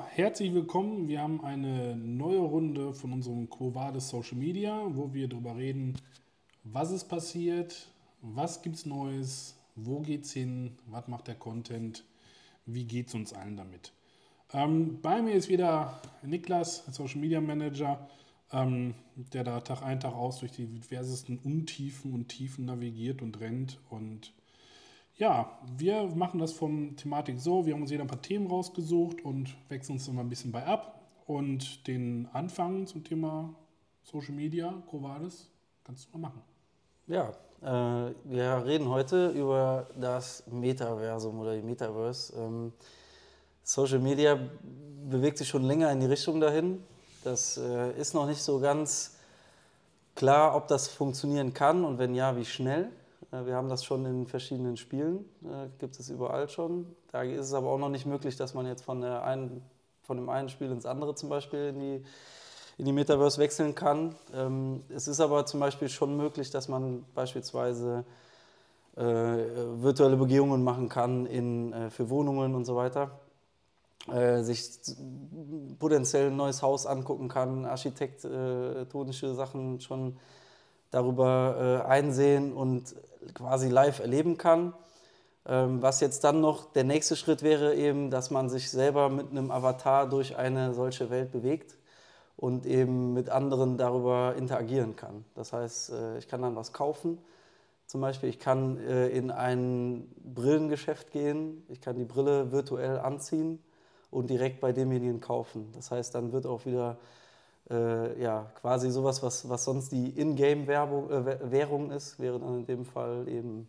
Herzlich willkommen. Wir haben eine neue Runde von unserem Quo Vadis Social Media, wo wir darüber reden, was ist passiert, was gibt es Neues, wo geht's hin, was macht der Content, wie geht es uns allen damit. Ähm, bei mir ist wieder Niklas, Social Media Manager, ähm, der da Tag ein, Tag aus durch die diversesten Untiefen und Tiefen navigiert und rennt und ja, wir machen das vom Thematik so. Wir haben uns jeder ein paar Themen rausgesucht und wechseln uns immer ein bisschen bei ab. Und den Anfang zum Thema Social Media, Covades, kannst du mal machen. Ja, äh, wir reden heute über das Metaversum oder die Metaverse. Ähm, Social Media bewegt sich schon länger in die Richtung dahin. Das äh, ist noch nicht so ganz klar, ob das funktionieren kann und wenn ja, wie schnell. Äh, wir haben das schon in verschiedenen Spielen, äh, gibt es überall schon. Da ist es aber auch noch nicht möglich, dass man jetzt von, einen, von dem einen Spiel ins andere zum Beispiel in die, in die Metaverse wechseln kann. Ähm, es ist aber zum Beispiel schon möglich, dass man beispielsweise äh, virtuelle Begehungen machen kann in, für Wohnungen und so weiter. Sich potenziell ein neues Haus angucken kann, architektonische Sachen schon darüber einsehen und quasi live erleben kann. Ähm, was jetzt dann noch der nächste Schritt wäre, eben, dass man sich selber mit einem Avatar durch eine solche Welt bewegt und eben mit anderen darüber interagieren kann. Das heißt, äh, ich kann dann was kaufen. Zum Beispiel, ich kann äh, in ein Brillengeschäft gehen, ich kann die Brille virtuell anziehen und direkt bei demjenigen kaufen. Das heißt, dann wird auch wieder äh, ja, quasi sowas, was, was sonst die Ingame-Währung äh, ist, wäre dann in dem Fall eben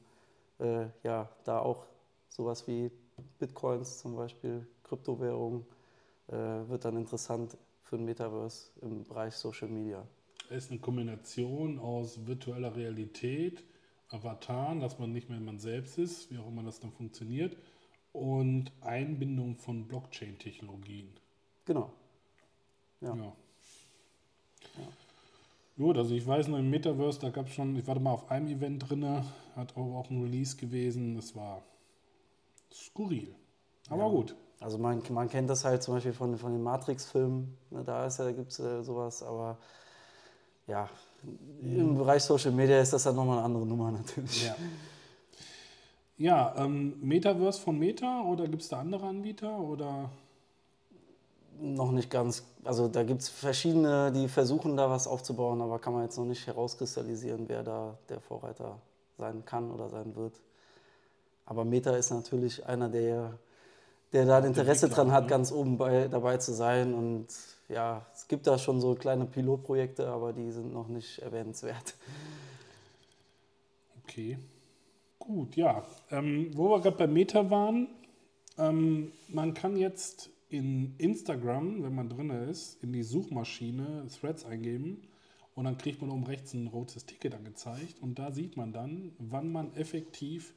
äh, ja, da auch sowas wie Bitcoins zum Beispiel, Kryptowährung, äh, wird dann interessant für ein Metaverse im Bereich Social Media. Es ist eine Kombination aus virtueller Realität, Avataren, dass man nicht mehr man selbst ist, wie auch immer das dann funktioniert, und Einbindung von Blockchain-Technologien. Genau. Ja. ja. Gut, also ich weiß noch im Metaverse, da gab es schon, ich war da mal auf einem Event drin, hat auch, auch ein Release gewesen, das war skurril. Aber ja. gut. Also man, man kennt das halt zum Beispiel von, von den Matrix-Filmen, ne, da ja, gibt es äh, sowas, aber ja, im Bereich Social Media ist das dann nochmal eine andere Nummer natürlich. Ja, ja ähm, Metaverse von Meta oder gibt es da andere Anbieter oder? Noch nicht ganz. Also da gibt es verschiedene, die versuchen da was aufzubauen, aber kann man jetzt noch nicht herauskristallisieren, wer da der Vorreiter sein kann oder sein wird. Aber Meta ist natürlich einer, der, der da ein Interesse dran hat, ne? ganz oben bei, dabei zu sein. Und ja, es gibt da schon so kleine Pilotprojekte, aber die sind noch nicht erwähnenswert. Okay. Gut, ja. Ähm, wo wir gerade bei Meta waren, ähm, man kann jetzt in Instagram, wenn man drin ist, in die Suchmaschine Threads eingeben und dann kriegt man oben rechts ein rotes Ticket angezeigt und da sieht man dann, wann man effektiv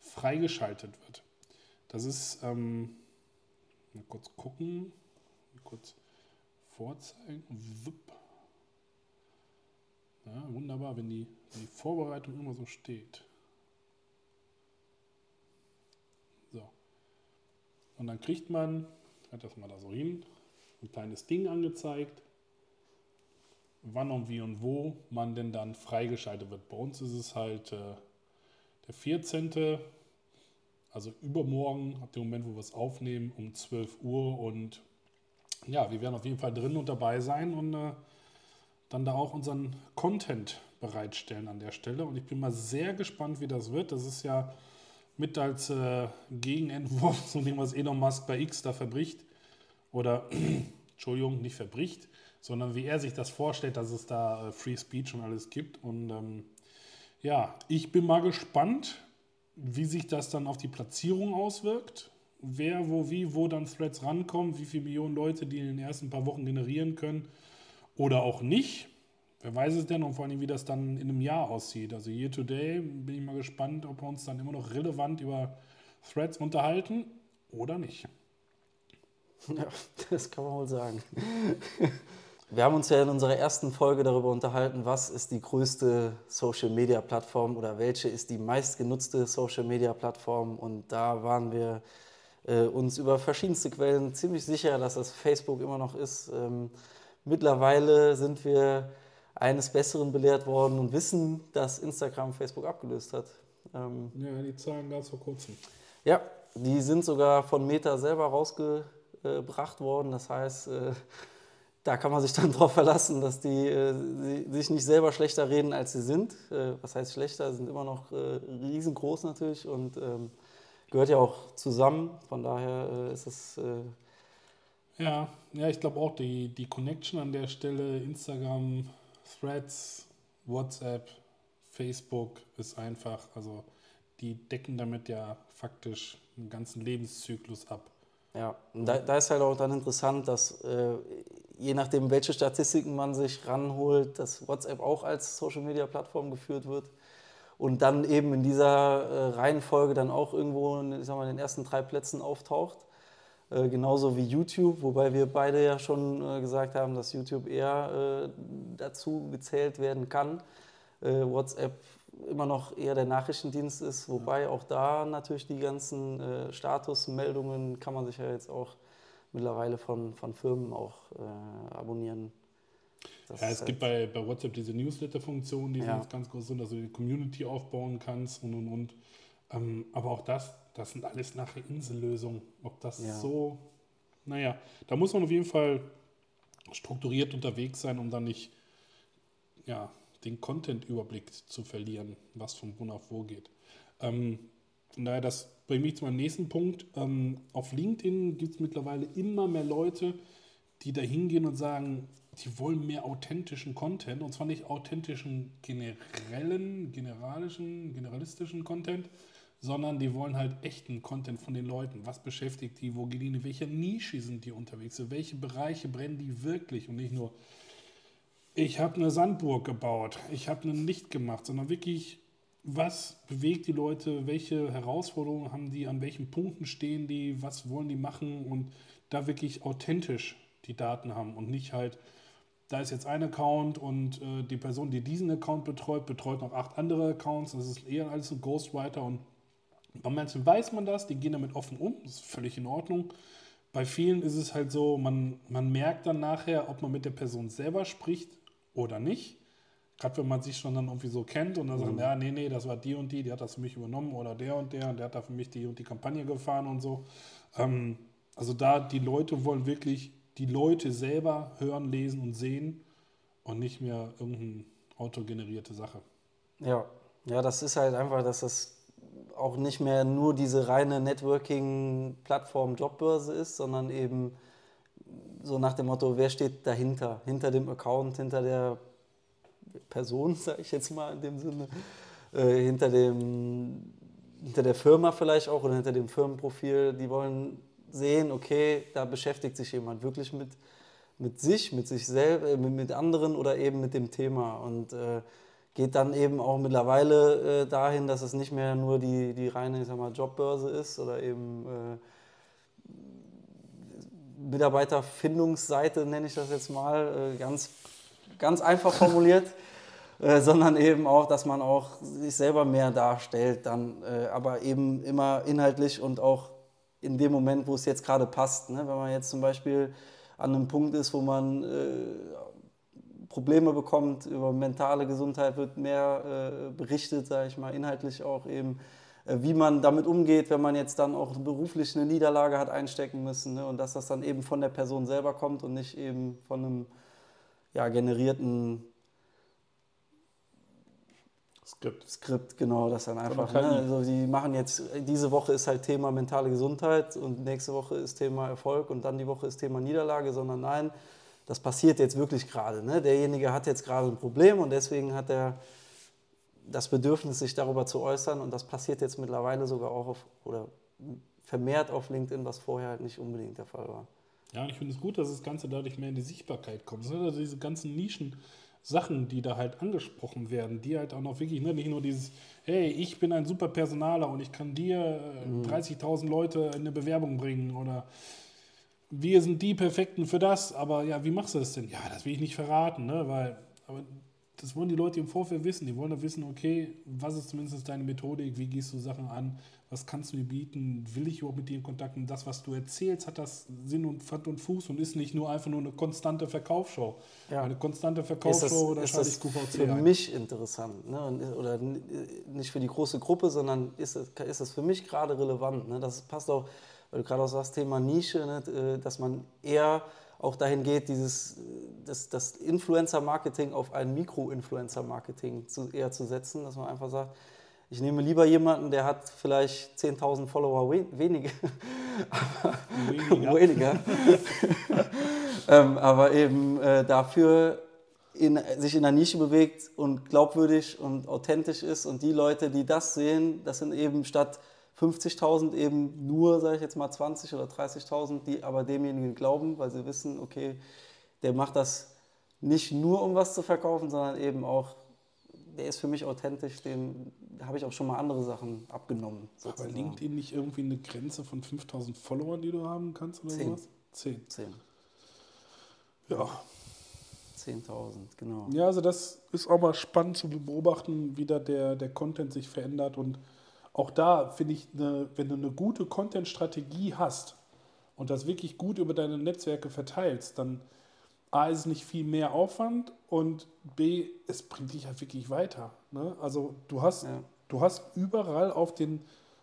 freigeschaltet wird. Das ist, ähm, mal kurz gucken, mal kurz vorzeigen. Wupp. Ja, wunderbar, wenn die, wenn die Vorbereitung immer so steht. So. Und dann kriegt man hat das mal da so hin, ein kleines Ding angezeigt, wann und wie und wo man denn dann freigeschaltet wird. Bei uns ist es halt äh, der 14., also übermorgen, ab dem Moment, wo wir es aufnehmen, um 12 Uhr und ja, wir werden auf jeden Fall drin und dabei sein und äh, dann da auch unseren Content bereitstellen an der Stelle. Und ich bin mal sehr gespannt, wie das wird. Das ist ja mit als äh, Gegenentwurf zu dem, was Elon Musk bei X da verbricht. Oder, Entschuldigung, nicht verbricht, sondern wie er sich das vorstellt, dass es da äh, Free Speech und alles gibt. Und ähm, ja, ich bin mal gespannt, wie sich das dann auf die Platzierung auswirkt. Wer, wo, wie, wo dann Threads rankommen, wie viele Millionen Leute die in den ersten paar Wochen generieren können oder auch nicht. Wer weiß es denn und vor allem, wie das dann in einem Jahr aussieht. Also Year Today bin ich mal gespannt, ob wir uns dann immer noch relevant über Threads unterhalten oder nicht. Ja, das kann man wohl sagen. Wir haben uns ja in unserer ersten Folge darüber unterhalten, was ist die größte Social-Media-Plattform oder welche ist die meistgenutzte Social-Media-Plattform. Und da waren wir äh, uns über verschiedenste Quellen ziemlich sicher, dass das Facebook immer noch ist. Ähm, mittlerweile sind wir eines Besseren belehrt worden und wissen, dass Instagram Facebook abgelöst hat. Ähm, ja, die Zahlen es vor kurzem. Ja, die sind sogar von Meta selber rausgebracht worden. Das heißt, äh, da kann man sich dann darauf verlassen, dass die, äh, sich nicht selber schlechter reden, als sie sind. Äh, was heißt schlechter? Sie sind immer noch riesengroß natürlich und ähm, gehört ja auch zusammen. Von daher ist es. ja, ja, ich glaube auch, die, die Connection an der Stelle, Instagram, Threads, WhatsApp, Facebook ist einfach, also die decken damit ja faktisch einen ganzen Lebenszyklus ab. Ja, und da, da ist halt auch dann interessant, dass äh, je nachdem, welche Statistiken man sich ranholt, dass WhatsApp auch als Social-Media-Plattform geführt wird und dann eben in dieser äh, Reihenfolge dann auch irgendwo ich sag mal, in den ersten drei Plätzen auftaucht. Äh, genauso wie YouTube, wobei wir beide ja schon äh, gesagt haben, dass YouTube eher äh, dazu gezählt werden kann. Äh, WhatsApp immer noch eher der Nachrichtendienst ist, wobei auch da natürlich die ganzen äh, Statusmeldungen kann man sich ja jetzt auch mittlerweile von, von Firmen auch abonnieren. Das ja, es halt gibt bei, bei WhatsApp diese Newsletter-Funktion, die ja. sind ganz groß sind, dass du die Community aufbauen kannst und und und. Ähm, aber auch das, das sind alles nachher Insellösungen. Ob das ja. so, naja, da muss man auf jeden Fall strukturiert unterwegs sein, um dann nicht, ja, den Content-Überblick zu verlieren, was von wo nach wo geht. Ähm, von daher, das bringt mich zu meinem nächsten Punkt. Ähm, auf LinkedIn gibt es mittlerweile immer mehr Leute, die da hingehen und sagen, die wollen mehr authentischen Content und zwar nicht authentischen generellen, generalischen, generalistischen Content, sondern die wollen halt echten Content von den Leuten. Was beschäftigt die, wo gehen die, in welcher Nische sind die unterwegs, in welche Bereiche brennen die wirklich? Und nicht nur, ich habe eine Sandburg gebaut, ich habe einen Licht gemacht, sondern wirklich, was bewegt die Leute, welche Herausforderungen haben die, an welchen Punkten stehen die, was wollen die machen? Und da wirklich authentisch die Daten haben und nicht halt, da ist jetzt ein Account und äh, die Person, die diesen Account betreut, betreut noch acht andere Accounts. Das ist eher alles ein Ghostwriter und bei manchen weiß man das, die gehen damit offen um, das ist völlig in Ordnung. Bei vielen ist es halt so, man, man merkt dann nachher, ob man mit der Person selber spricht oder nicht. Gerade wenn man sich schon dann irgendwie so kennt und dann mhm. sagt, ja, nee, nee, das war die und die, die hat das für mich übernommen oder der und der und der hat da für mich die und die Kampagne gefahren und so. Ähm, also da, die Leute wollen wirklich die Leute selber hören, lesen und sehen und nicht mehr irgendeine autogenerierte Sache. Ja, ja, das ist halt einfach, dass das auch nicht mehr nur diese reine Networking-Plattform Jobbörse ist, sondern eben so nach dem Motto, wer steht dahinter? Hinter dem Account, hinter der Person, sage ich jetzt mal in dem Sinne, äh, hinter, dem, hinter der Firma vielleicht auch oder hinter dem Firmenprofil. Die wollen sehen, okay, da beschäftigt sich jemand wirklich mit, mit sich, mit sich selbst, äh, mit, mit anderen oder eben mit dem Thema. Und äh, geht dann eben auch mittlerweile äh, dahin, dass es nicht mehr nur die, die reine ich sag mal, Jobbörse ist oder eben äh, Mitarbeiterfindungsseite, nenne ich das jetzt mal, äh, ganz, ganz einfach formuliert, äh, sondern eben auch, dass man auch sich selber mehr darstellt, dann äh, aber eben immer inhaltlich und auch in dem Moment, wo es jetzt gerade passt. Ne? Wenn man jetzt zum Beispiel an einem Punkt ist, wo man Probleme bekommt, über mentale Gesundheit wird mehr berichtet, sage ich mal, inhaltlich auch eben äh, wie man damit umgeht, wenn man jetzt dann auch beruflich eine Niederlage hat einstecken müssen ne? und dass das dann eben von der Person selber kommt und nicht eben von einem ja, generierten Skript. Skript, genau, das dann einfach. Ne? Also die machen jetzt, diese Woche ist halt Thema mentale Gesundheit und nächste Woche ist Thema Erfolg und dann die Woche ist Thema Niederlage, sondern nein, das passiert jetzt wirklich gerade. Ne? Derjenige hat jetzt gerade ein Problem und deswegen hat er das Bedürfnis, sich darüber zu äußern. Und das passiert jetzt mittlerweile sogar auch auf, oder vermehrt auf LinkedIn, was vorher halt nicht unbedingt der Fall war. Ja, und ich finde es gut, dass das Ganze dadurch mehr in die Sichtbarkeit kommt. Also diese ganzen Nischen. Sachen, die da halt angesprochen werden, die halt auch noch wirklich, ne, nicht nur dieses, hey, ich bin ein super Personaler und ich kann dir mhm. 30.000 Leute in eine Bewerbung bringen oder wir sind die Perfekten für das, aber ja, wie machst du das denn? Ja, das will ich nicht verraten, ne, weil, aber das wollen die Leute im Vorfeld wissen. Die wollen ja wissen, okay, was ist zumindest deine Methodik, wie gehst du Sachen an, was kannst du mir bieten, will ich überhaupt mit dir in Kontakt und das, was du erzählst, hat das Sinn und Pfand und Fuß und ist nicht nur einfach nur eine konstante Verkaufsshow. Ja. Eine konstante Verkaufsshow oder ist schalte das ich QVC für ein. mich interessant? Ne? Und, oder n- nicht für die große Gruppe, sondern ist es, ist es für mich gerade relevant? Ne? Das passt auch, weil du gerade auch sagst, Thema Nische, ne? äh, dass man eher auch dahin geht, dieses, äh, das, das Influencer-Marketing auf ein Mikro-Influencer-Marketing zu, eher zu setzen, dass man einfach sagt, ich nehme lieber jemanden, der hat vielleicht 10.000 Follower we weniger, Weniger. weniger. ähm, aber eben äh, dafür in, sich in der Nische bewegt und glaubwürdig und authentisch ist. Und die Leute, die das sehen, das sind eben statt 50.000 eben nur, sage ich jetzt mal, 20 oder 30.000, die aber demjenigen glauben, weil sie wissen, okay, der macht das nicht nur, um was zu verkaufen, sondern eben auch, der ist für mich authentisch, dem habe ich auch schon mal andere Sachen abgenommen. Aber sozusagen. LinkedIn nicht irgendwie eine Grenze von 5000 Followern, die du haben kannst oder Zehn. sowas? Zehn. 10. Ja. 10.000, genau. Ja, also das ist auch mal spannend zu beobachten, wie da der, der Content sich verändert. Und auch da finde ich, eine, wenn du eine gute Content-Strategie hast und das wirklich gut über deine Netzwerke verteilst, dann A ist es nicht viel mehr Aufwand und B, es bringt dich halt wirklich weiter. Ne? Also du hast, Ja. du hast überall auf den,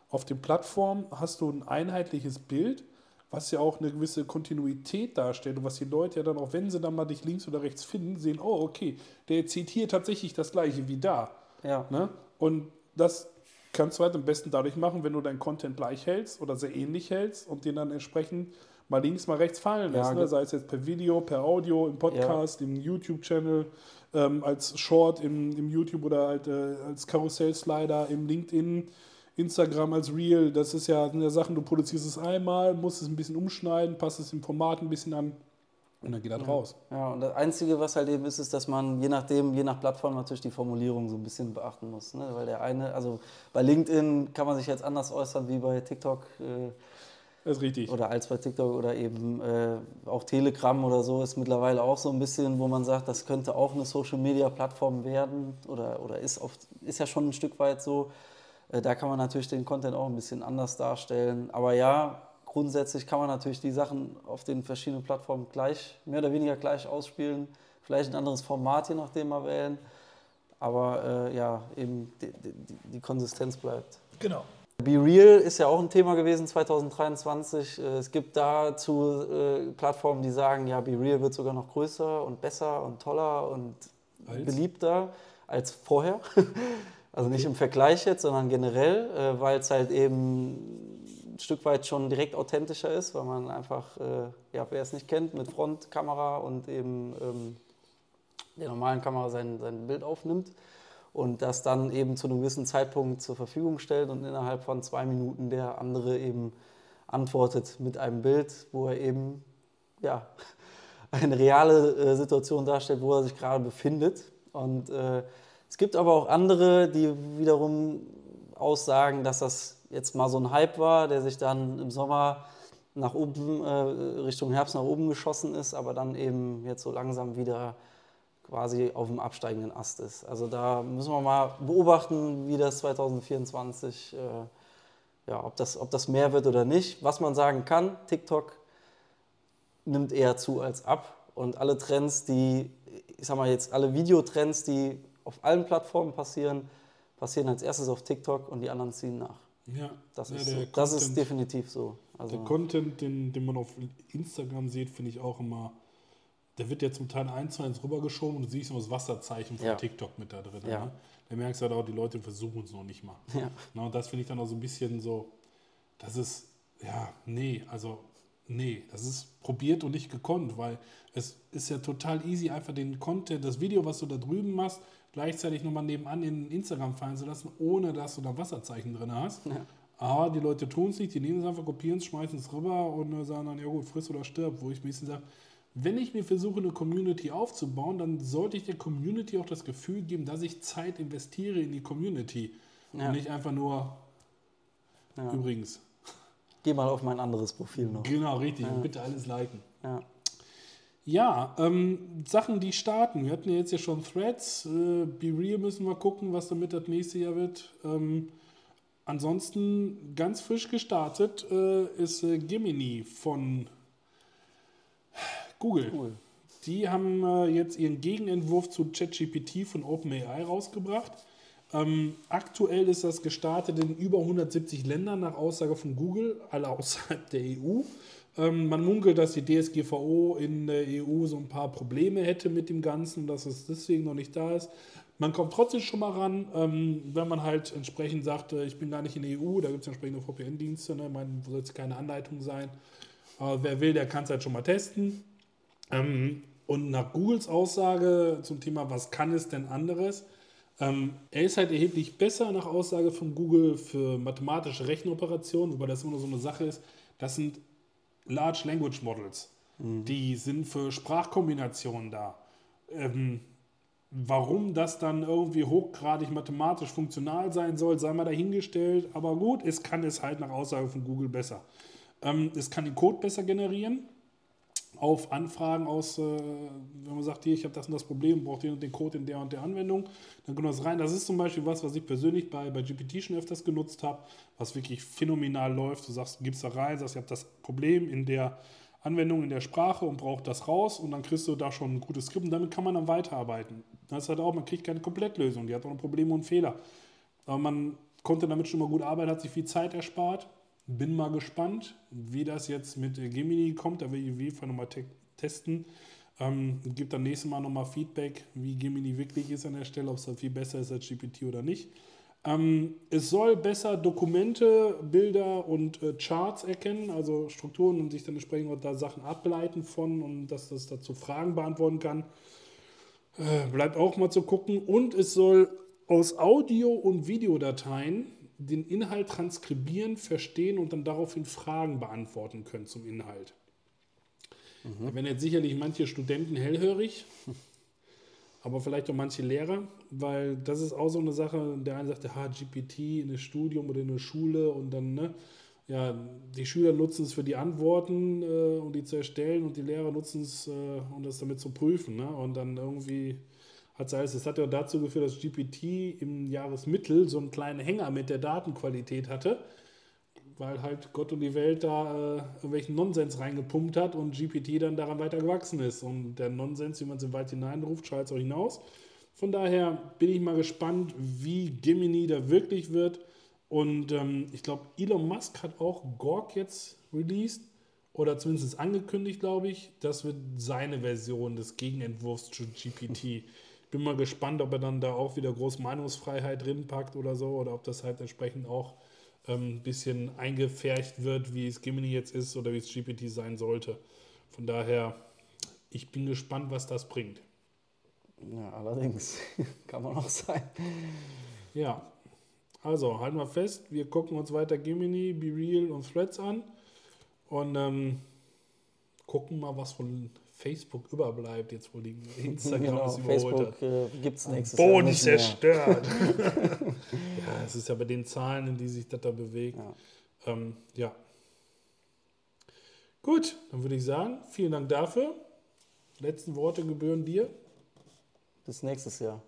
auf den Plattformen hast du ein einheitliches Bild, was ja auch eine gewisse Kontinuität darstellt und was die Leute ja dann auch, wenn sie dann mal dich links oder rechts finden, sehen, oh okay, der zieht hier tatsächlich das gleiche wie da. Ja, Ne? Und das kannst du halt am besten dadurch machen, wenn du deinen Content gleich hältst oder sehr ähnlich hältst und den dann entsprechend mal links, mal rechts fallen Ja, lässt. ne? ge- Sei es jetzt per Video, per Audio, im Podcast, im YouTube-Channel, ähm, als Short im, im YouTube oder halt, äh, als Karussell-Slider im LinkedIn, Instagram als Reel. Das ist ja eine Sache, du produzierst es einmal, musst es ein bisschen umschneiden, passt es im Format ein bisschen an und dann geht das raus. Ja, und das Einzige, was halt eben ist, ist, dass man je nachdem, je nach Plattform natürlich die Formulierung so ein bisschen beachten muss. Ne? Weil der eine, also bei LinkedIn kann man sich jetzt anders äußern wie bei TikTok äh, Das ist richtig. oder als bei TikTok oder eben äh, auch Telegram oder so ist mittlerweile auch so ein bisschen, wo man sagt, das könnte auch eine Social Media Plattform werden oder, oder ist, oft, ist ja schon ein Stück weit so. Äh, da kann man natürlich den Content auch ein bisschen anders darstellen. Aber ja, grundsätzlich kann man natürlich die Sachen auf den verschiedenen Plattformen gleich, mehr oder weniger gleich ausspielen. Vielleicht ein anderes Format je nachdem mal wählen. Aber äh, ja, eben die, die, die Konsistenz bleibt. Genau. Be Real ist ja auch ein Thema gewesen 2023. Äh, Es gibt dazu äh, Plattformen, die sagen, ja, Be Real wird sogar noch größer und besser und toller und Als? beliebter als vorher. Also nicht im Vergleich jetzt, sondern generell, äh, weil es halt eben Stück weit schon direkt authentischer ist, weil man einfach, äh, ja, wer es nicht kennt, mit Frontkamera und eben ähm, der normalen Kamera sein, sein Bild aufnimmt und das dann eben zu einem gewissen Zeitpunkt zur Verfügung stellt und innerhalb von zwei Minuten der andere eben antwortet mit einem Bild, wo er eben ja, eine reale äh, Situation darstellt, wo er sich gerade befindet. Und äh, es gibt aber auch andere, die wiederum aussagen, dass das jetzt mal so ein Hype war, der sich dann im Sommer nach oben, äh, Richtung Herbst nach oben geschossen ist, aber dann eben jetzt so langsam wieder quasi auf dem absteigenden Ast ist. Also da müssen wir mal beobachten, wie das 2024, äh, ja, ob das, ob das mehr wird oder nicht. Was man sagen kann, TikTok nimmt eher zu als ab und alle Trends, die, ich sag mal jetzt, alle Videotrends, die auf allen Plattformen passieren, passieren als erstes auf TikTok und die anderen ziehen nach. Ja, Das, ja, ist, so. das ist Content- definitiv so. Also, Der Content, den, den man auf Instagram sieht, finde ich auch immer, der wird ja zum Teil eins zu eins rübergeschoben und du siehst noch das Wasserzeichen von Ja. TikTok mit da drin. Ja. Ne? Da merkst du halt auch, die Leute versuchen es noch nicht mal. ja. Na, und das finde ich dann auch so ein bisschen so, das ist, ja, nee, also, nee, das ist probiert und nicht gekonnt, weil es ist ja total easy, einfach den Content, das Video, was du da drüben machst, gleichzeitig nochmal nebenan in Instagram fallen zu lassen, ohne dass du da Wasserzeichen drin hast. Ja. Aber die Leute tun es nicht, die nehmen es einfach, kopieren es, schmeißen es rüber und sagen dann, ja gut, friss oder stirb, wo ich ein bisschen sage, wenn ich mir versuche, eine Community aufzubauen, dann sollte ich der Community auch das Gefühl geben, dass ich Zeit investiere in die Community. Ja. Und nicht einfach nur, Ja. übrigens. Geh mal auf mein anderes Profil noch. Genau, richtig. Und bitte alles liken. Ja. Ja, ähm, Sachen, die starten. Wir hatten ja jetzt ja schon Threads. Äh, Be Real müssen wir gucken, was damit das nächste Jahr wird. Ähm, ansonsten ganz frisch gestartet äh, ist äh, Gemini von Google. Cool. Die haben äh, jetzt ihren Gegenentwurf zu ChatGPT von OpenAI rausgebracht. Ähm, aktuell ist das gestartet in über 170 Ländern nach Aussage von Google, alle außerhalb der EU. Ähm, man munkelt, dass die DSGVO in der EU so ein paar Probleme hätte mit dem Ganzen, dass es deswegen noch nicht da ist. Man kommt trotzdem schon mal ran, ähm, wenn man halt entsprechend sagt, äh, ich bin gar nicht in der EU, da gibt es entsprechende VPN-Dienste, ne? man soll es keine Anleitung sein. Aber wer will, der kann es halt schon mal testen. Ähm, und nach Googles Aussage zum Thema, was kann es denn anderes? Er ist halt erheblich besser nach Aussage von Google für mathematische Rechenoperationen, wobei das immer nur so eine Sache ist. Das sind Large Language Models. Die sind für Sprachkombinationen da. Ähm, warum das dann irgendwie hochgradig mathematisch funktional sein soll, sei mal dahingestellt. Aber gut, es kann es halt nach Aussage von Google besser. Ähm, es kann den Code besser generieren auf Anfragen aus, äh, wenn man sagt, hier, ich habe das und das Problem, braucht den und den Code in der und der Anwendung, dann kommt das rein. Das ist zum Beispiel was, was ich persönlich bei, bei GPT schon öfters genutzt habe, was wirklich phänomenal läuft. Du sagst, gibst da rein, sagst, ich habe das Problem in der Anwendung, in der Sprache und braucht das raus und dann kriegst du da schon ein gutes Skript und damit kann man dann weiterarbeiten. Das ist halt auch, man kriegt keine Komplettlösung, die hat auch noch Probleme und Fehler. Aber man konnte damit schon mal gut arbeiten, hat sich viel Zeit erspart. Bin mal gespannt, wie das jetzt mit äh, Gemini kommt. Da will ich auf jeden Fall nochmal te testen. Ähm, gibt dann nächstes Mal nochmal Feedback, wie Gemini wirklich ist an der Stelle, ob es halt viel besser ist als GPT oder nicht. Ähm, es soll besser Dokumente, Bilder und äh, Charts erkennen, also Strukturen und sich dann entsprechend da Sachen ableiten von und dass das dazu Fragen beantworten kann. Äh, bleibt auch mal zu gucken. Und es soll aus Audio- und Videodateien den Inhalt transkribieren, verstehen und dann daraufhin Fragen beantworten können zum Inhalt. Da werden jetzt sicherlich manche Studenten hellhörig, aber vielleicht auch manche Lehrer, weil das ist auch so eine Sache, der eine sagt, ha, GPT in einem Studium oder in der Schule und dann, ne, ja, die Schüler nutzen es für die Antworten, äh, um die zu erstellen und die Lehrer nutzen es, äh, um das damit zu prüfen, ne, und dann irgendwie hat es heißt, es hat ja dazu geführt, dass GPT im Jahresmittel so einen kleinen Hänger mit der Datenqualität hatte, weil halt Gott und die Welt da äh, irgendwelchen Nonsens reingepumpt hat und GPT dann daran weiter gewachsen ist. Und der Nonsens, wie man es im Wald hineinruft, schreit es auch hinaus. Von daher bin ich mal gespannt, wie Gemini da wirklich wird. Und ähm, ich glaube, Elon Musk hat auch Gorg jetzt released oder zumindest angekündigt, glaube ich. Das wird seine Version des Gegenentwurfs zu GPT. Bin mal gespannt, ob er dann da auch wieder groß Meinungsfreiheit drin packt oder so, oder ob das halt entsprechend auch ähm, ein bisschen eingefärcht wird, wie es Gemini jetzt ist oder wie es GPT sein sollte. Von daher, ich bin gespannt, was das bringt. Ja, allerdings. Kann man auch sein. Ja, also halten wir fest, wir gucken uns weiter Gemini, Be Real und Threads an und ähm, gucken mal, was von Facebook überbleibt, jetzt wo die Instagram Genau, es überholt hat. Facebook äh, gibt es nächstes Jahr Boden mehr. zerstört. ja, es ist ja bei den Zahlen, in die sich das da bewegt. Ja. Ähm, ja. Gut, dann würde ich sagen, vielen Dank dafür. Letzten Worte gebühren dir. Bis nächstes Jahr.